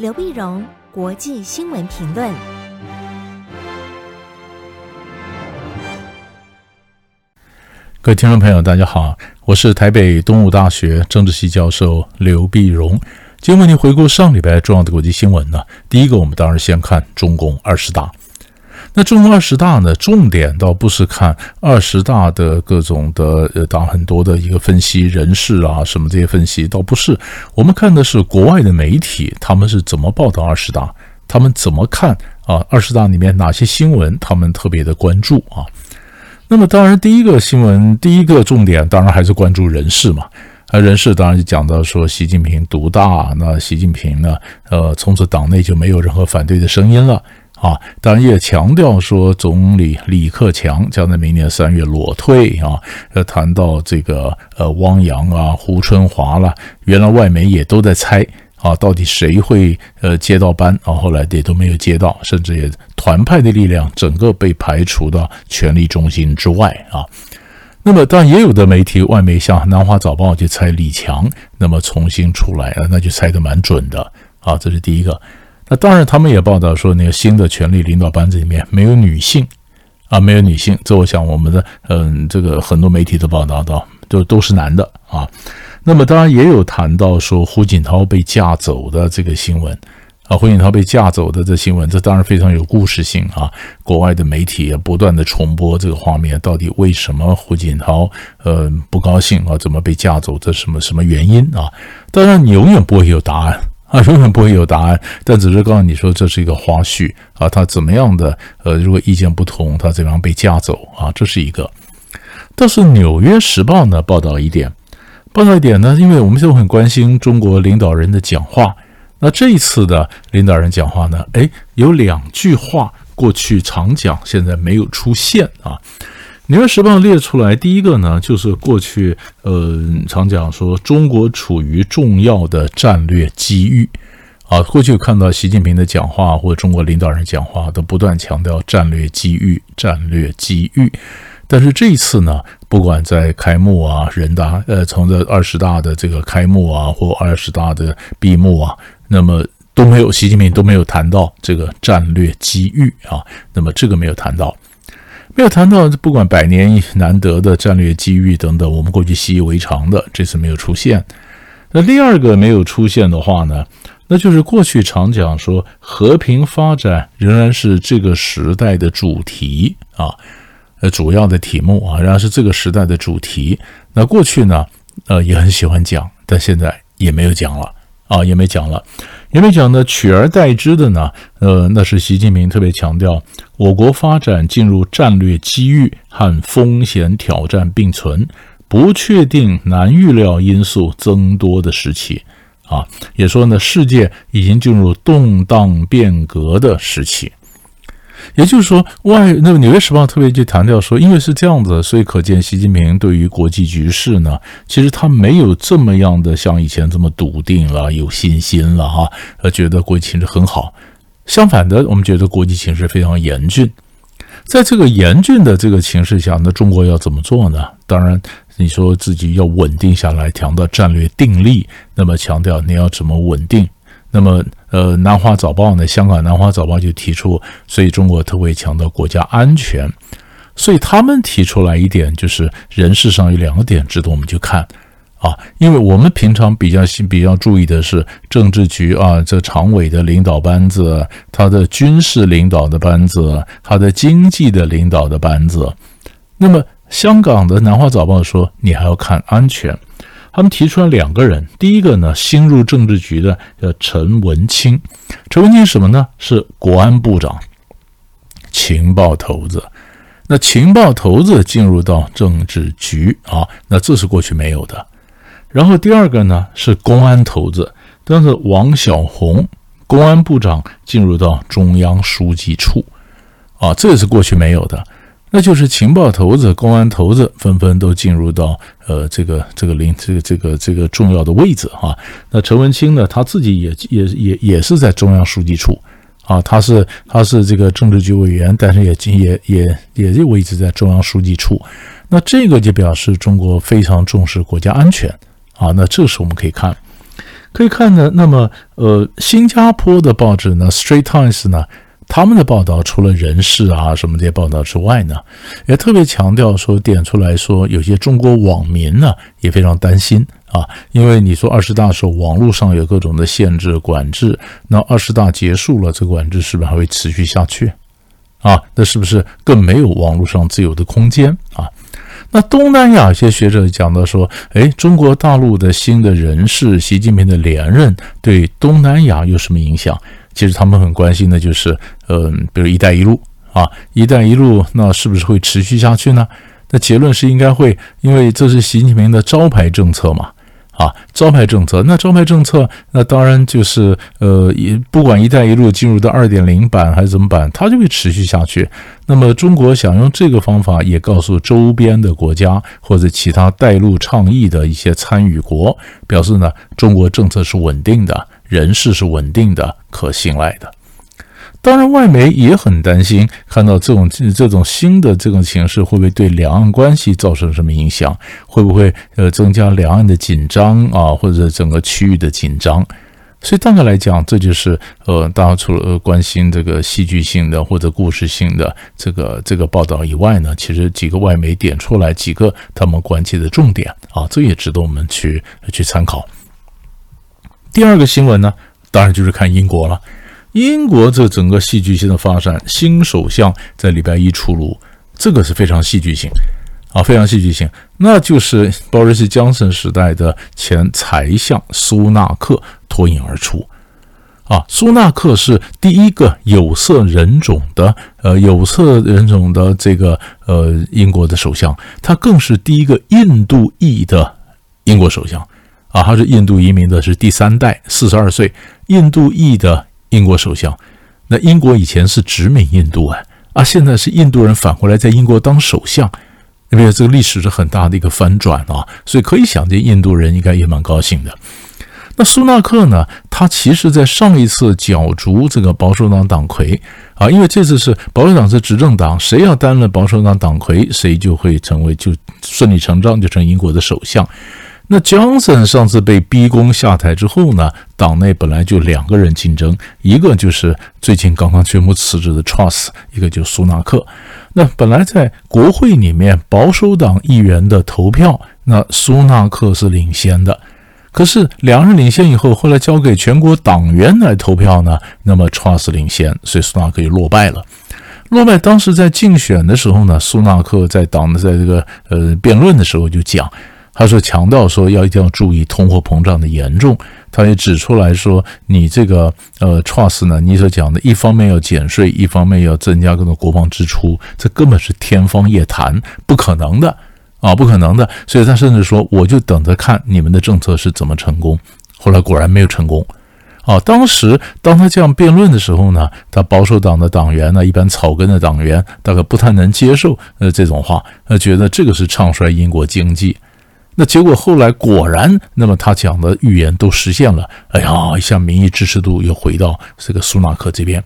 刘碧荣，国际新闻评论。各位听众朋友，大家好，我是台北东吴大学政治系教授刘碧荣。今天为您回顾上礼拜重要的国际新闻呢。第一个，我们当然先看中共二十大。那中共二十大呢，重点倒不是看二十大的各种的呃，当很多的一个分析人士啊，什么这些分析倒不是。我们看的是国外的媒体，他们是怎么报道二十大，他们怎么看啊？二十大里面哪些新闻他们特别的关注啊？那么当然，第一个新闻，第一个重点当然还是关注人事嘛。啊，人事当然就讲到说，习近平独大，那习近平呢，呃，从此党内就没有任何反对的声音了。啊，当然也强调说，总理李克强将在明年三月裸退啊。呃，谈到这个呃，汪洋啊、胡春华了，原来外媒也都在猜啊，到底谁会呃接到班啊？后来也都没有接到，甚至也团派的力量整个被排除到权力中心之外啊。那么，当然也有的媒体外媒像《南华早报》就猜李强，那么重新出来了，那就猜得蛮准的啊。这是第一个。那当然，他们也报道说，那个新的权力领导班子里面没有女性，啊，没有女性。这我想，我们的嗯，这个很多媒体都报道到，都都是男的啊。那么当然也有谈到说，胡锦涛被架走的这个新闻啊，胡锦涛被架走的这新闻，这当然非常有故事性啊。国外的媒体也不断的重播这个画面，到底为什么胡锦涛呃不高兴啊？怎么被架走？这什么什么原因啊？当然，你永远不会有答案。啊，永远不会有答案，但只是告诉你说这是一个花絮啊，他怎么样的呃，如果意见不同，他怎么样被架走啊，这是一个。但是《纽约时报》呢报道一点，报道一点呢，因为我们都很关心中国领导人的讲话，那这一次的领导人讲话呢，诶，有两句话过去常讲，现在没有出现啊。《纽约时报》列出来，第一个呢，就是过去呃常讲说中国处于重要的战略机遇啊。过去看到习近平的讲话或者中国领导人讲话，都不断强调战略机遇、战略机遇。但是这一次呢，不管在开幕啊、人大呃，从这二十大的这个开幕啊，或二十大的闭幕啊，那么都没有习近平都没有谈到这个战略机遇啊。那么这个没有谈到。没有谈到不管百年难得的战略机遇等等，我们过去习以为常的，这次没有出现。那第二个没有出现的话呢，那就是过去常讲说和平发展仍然是这个时代的主题啊，呃，主要的题目啊，仍然是这个时代的主题。那过去呢，呃，也很喜欢讲，但现在也没有讲了啊，也没讲了。因为讲的，取而代之的呢，呃，那是习近平特别强调，我国发展进入战略机遇和风险挑战并存、不确定、难预料因素增多的时期，啊，也说呢，世界已经进入动荡变革的时期。也就是说，外那么《纽约时报》特别就强调说，因为是这样子，所以可见习近平对于国际局势呢，其实他没有这么样的像以前这么笃定了、有信心了哈，而觉得国际形势很好。相反的，我们觉得国际形势非常严峻。在这个严峻的这个情势下，那中国要怎么做呢？当然，你说自己要稳定下来，强调战略定力，那么强调你要怎么稳定？那么，呃，《南华早报》呢？香港《南华早报》就提出，所以中国特别强调国家安全，所以他们提出来一点，就是人事上有两个点值得我们去看啊，因为我们平常比较比较注意的是政治局啊，这常委的领导班子，他的军事领导的班子，他的经济的领导的班子。那么，香港的《南华早报》说，你还要看安全。他们提出来两个人，第一个呢，新入政治局的叫陈文清，陈文清什么呢？是国安部长，情报头子。那情报头子进入到政治局啊，那这是过去没有的。然后第二个呢是公安头子，但是王小红，公安部长进入到中央书记处，啊，这也是过去没有的。那就是情报头子、公安头子纷纷都进入到呃这个这个领这个这个这个重要的位置啊。那陈文清呢，他自己也也也也是在中央书记处啊，他是他是这个政治局委员，但是也也也也这位置在中央书记处。那这个就表示中国非常重视国家安全啊。那这个时我们可以看，可以看呢，那么呃，新加坡的报纸呢，《Straight Times》呢，他们的报道除了人事啊什么这些报道之外呢，也特别强调说，点出来说，有些中国网民呢也非常担心啊，因为你说二十大时候，网络上有各种的限制管制，那二十大结束了，这个管制是不是还会持续下去？啊，那是不是更没有网络上自由的空间啊？那东南亚一些学者讲到说，哎，中国大陆的新的人事，习近平的连任对东南亚有什么影响？其实他们很关心的就是，嗯，比如“一带一路”啊，“一带一路”那是不是会持续下去呢？那结论是应该会，因为这是习近平的招牌政策嘛。啊，招牌政策，那招牌政策，那当然就是呃，不管“一带一路”进入到二点零版还是怎么版，它就会持续下去。那么中国想用这个方法，也告诉周边的国家或者其他带路倡议的一些参与国，表示呢，中国政策是稳定的，人事是稳定的，可信赖的。当然，外媒也很担心，看到这种这种新的这种形势，会不会对两岸关系造成什么影响？会不会呃增加两岸的紧张啊，或者整个区域的紧张？所以，大概来讲，这就是呃，大家除了关心这个戏剧性的或者故事性的这个这个报道以外呢，其实几个外媒点出来几个他们关切的重点啊，这也值得我们去去参考。第二个新闻呢，当然就是看英国了。英国这整个戏剧性的发展，新首相在礼拜一出炉，这个是非常戏剧性啊，非常戏剧性。那就是鲍瑞斯·江森时代的前财相苏纳克脱颖而出啊。苏纳克是第一个有色人种的呃有色人种的这个呃英国的首相，他更是第一个印度裔的英国首相啊。他是印度移民的，是第三代，四十二岁，印度裔的。英国首相，那英国以前是殖民印度哎，啊，现在是印度人返回来在英国当首相，因为这个历史是很大的一个翻转啊，所以可以想见印度人应该也蛮高兴的。那苏纳克呢，他其实在上一次角逐这个保守党党魁啊，因为这次是保守党是执政党，谁要担任保守党党魁，谁就会成为就顺理成章就成英国的首相。那 Johnson 上次被逼宫下台之后呢，党内本来就两个人竞争，一个就是最近刚刚宣布辞职的 Truss，一个就是苏纳克。那本来在国会里面保守党议员的投票，那苏纳克是领先的。可是两人领先以后，后来交给全国党员来投票呢，那么 Truss 领先，所以苏纳克就落败了。落败当时在竞选的时候呢，苏纳克在党的在这个呃辩论的时候就讲。他说：“强调说要一定要注意通货膨胀的严重。”他也指出来说：“你这个呃，Truss 呢，你所讲的一方面要减税，一方面要增加各种国防支出，这根本是天方夜谭，不可能的啊，不可能的。”所以他甚至说：“我就等着看你们的政策是怎么成功。”后来果然没有成功。啊，当时当他这样辩论的时候呢，他保守党的党员呢，一般草根的党员大概不太能接受呃这种话，他觉得这个是唱衰英国经济。那结果后来果然，那么他讲的预言都实现了。哎呀，一下民意支持度又回到这个苏纳克这边。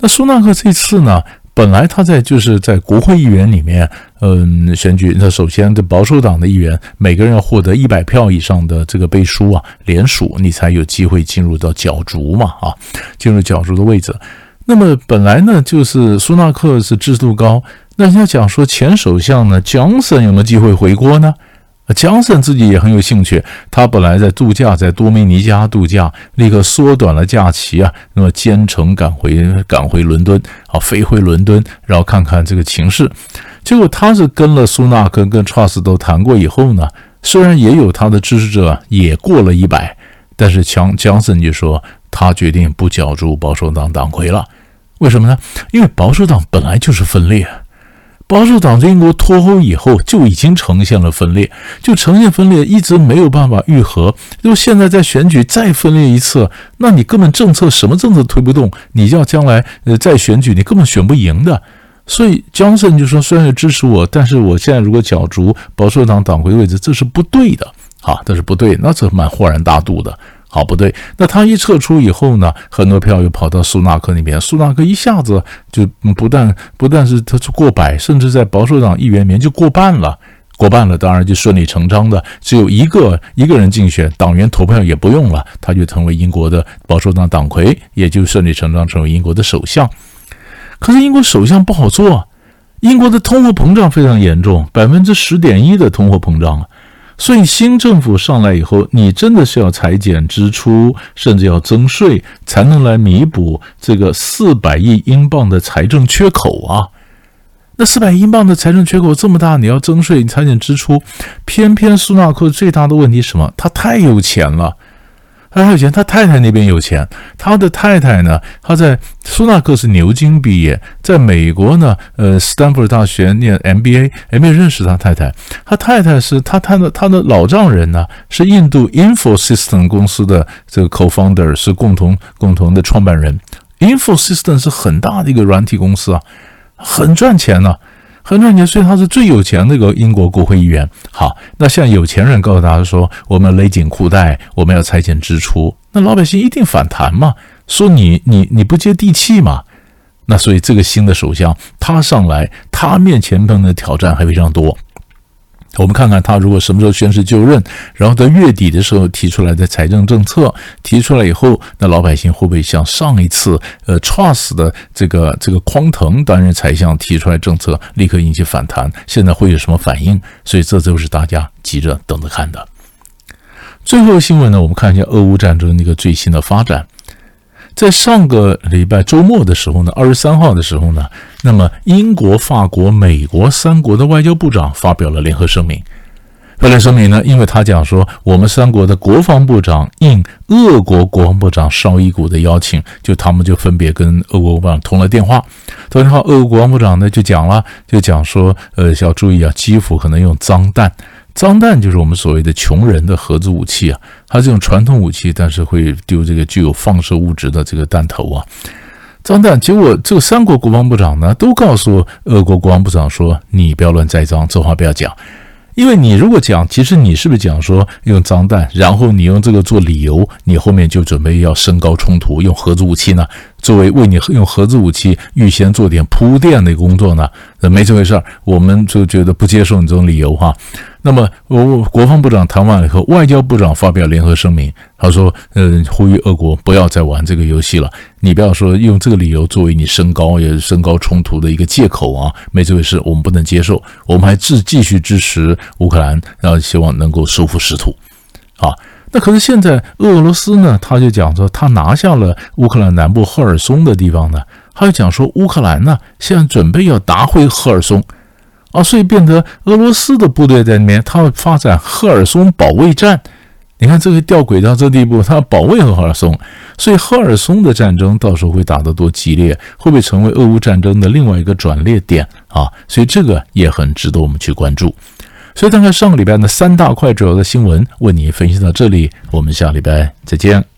那苏纳克这次呢，本来他在就是在国会议员里面，嗯，选举。那首先，这保守党的议员每个人要获得一百票以上的这个背书啊，联署，你才有机会进入到角逐嘛，啊，进入角逐的位置。那么本来呢，就是苏纳克是支持度高，那人家讲说前首相呢，强森有没有机会回国呢？啊，强森自己也很有兴趣，他本来在度假，在多米尼加度假，立刻缩短了假期啊，那么兼程赶回赶回伦敦，啊，飞回伦敦，然后看看这个情势。结果他是跟了苏纳克跟 Truss 都谈过以后呢，虽然也有他的支持者也过了一百，但是强强森就说他决定不角逐保守党党魁了。为什么呢？因为保守党本来就是分裂。保守党在英国脱欧以后就已经呈现了分裂，就呈现分裂，一直没有办法愈合。就现在在选举再分裂一次，那你根本政策什么政策推不动，你要将来呃再选举，你根本选不赢的。所以强森就说：“虽然支持我，但是我现在如果角逐保守党党魁位置，这是不对的啊，这是不对，那这蛮豁然大度的。”好，不对。那他一撤出以后呢，很多票又跑到苏纳克那边。苏纳克一下子就不但不但是他过百，甚至在保守党议员里面就过半了过半了，当然就顺理成章的，只有一个一个人竞选，党员投票也不用了，他就成为英国的保守党党魁，也就顺理成章成为英国的首相。可是英国首相不好做，英国的通货膨胀非常严重，百分之十点一的通货膨胀啊，所以新政府上来以后，你真的是要裁减支出，甚至要增税，才能来弥补这个四百亿英镑的财政缺口啊。那四百英镑的财政缺口这么大，你要增税、你裁减支出，偏偏苏纳克最大的问题是什么？他太有钱了，他太有钱，他太太那边有钱，他的太太呢？他在苏纳克是牛津毕业，在美国呢，呃，斯坦福大学念 MBA，也没有认识他太太。他太太是他他的他的老丈人呢，是印度 Infosystem 公司的这个 co-founder，是共同共同的创办人。Infosystem 是很大的一个软体公司啊。很赚钱呢、很赚钱，所以他是最有钱的一个英国国会议员。好，那像有钱人告诉大家说，我们勒紧裤带，我们要裁减支出，那老百姓一定反弹嘛，说你你你不接地气嘛。那所以这个新的首相他上来，他面前碰的挑战还非常多。我们看看他如果什么时候宣誓就任，然后在月底的时候提出来的财政政策提出来以后，那老百姓会不会像上一次呃，trust 的这个这个匡腾担任财相提出来政策立刻引起反弹？现在会有什么反应？所以这都是大家急着等着看的。最后新闻呢，我们看一下俄乌战争那个最新的发展。在上个礼拜周末的时候呢，二十三号的时候呢，那么英国、法国、美国三国的外交部长发表了联合声明。发表声明呢，因为他讲说，我们三国的国防部长应俄国国防部长绍伊古的邀请，就他们就分别跟俄国国防部长通了电话。通电话，俄国国防部长呢就讲了，就讲说，呃，要注意啊，基辅可能用脏弹。脏弹就是我们所谓的穷人的核子武器啊，它这种传统武器，但是会丢这个具有放射物质的这个弹头啊。脏弹，结果这个三国国防部长呢，都告诉俄国国防部长说：“你不要乱栽赃，这话不要讲。”因为你如果讲，其实你是不是讲说用脏弹，然后你用这个做理由，你后面就准备要升高冲突，用核子武器呢？作为为你用核子武器预先做点铺垫的工作呢？那没这回事儿，我们就觉得不接受你这种理由哈。那么，我国防部长谈完了以后，外交部长发表联合声明，他说：“嗯，呼吁俄国不要再玩这个游戏了。你不要说用这个理由作为你升高也是升高冲突的一个借口啊，没这回事，我们不能接受。我们还继继续支持乌克兰，然后希望能够收复失土。啊，那可是现在俄罗斯呢，他就讲说他拿下了乌克兰南部赫尔松的地方呢，他就讲说乌克兰呢现在准备要打回赫尔松。”啊，所以变得俄罗斯的部队在里面，他会发展赫尔松保卫战。你看这个吊诡到这地步，他要保卫赫尔松，所以赫尔松的战争到时候会打得多激烈，会不会成为俄乌战争的另外一个转捩点啊？所以这个也很值得我们去关注。所以大概上个礼拜的三大块主要的新闻，为你分析到这里，我们下礼拜再见。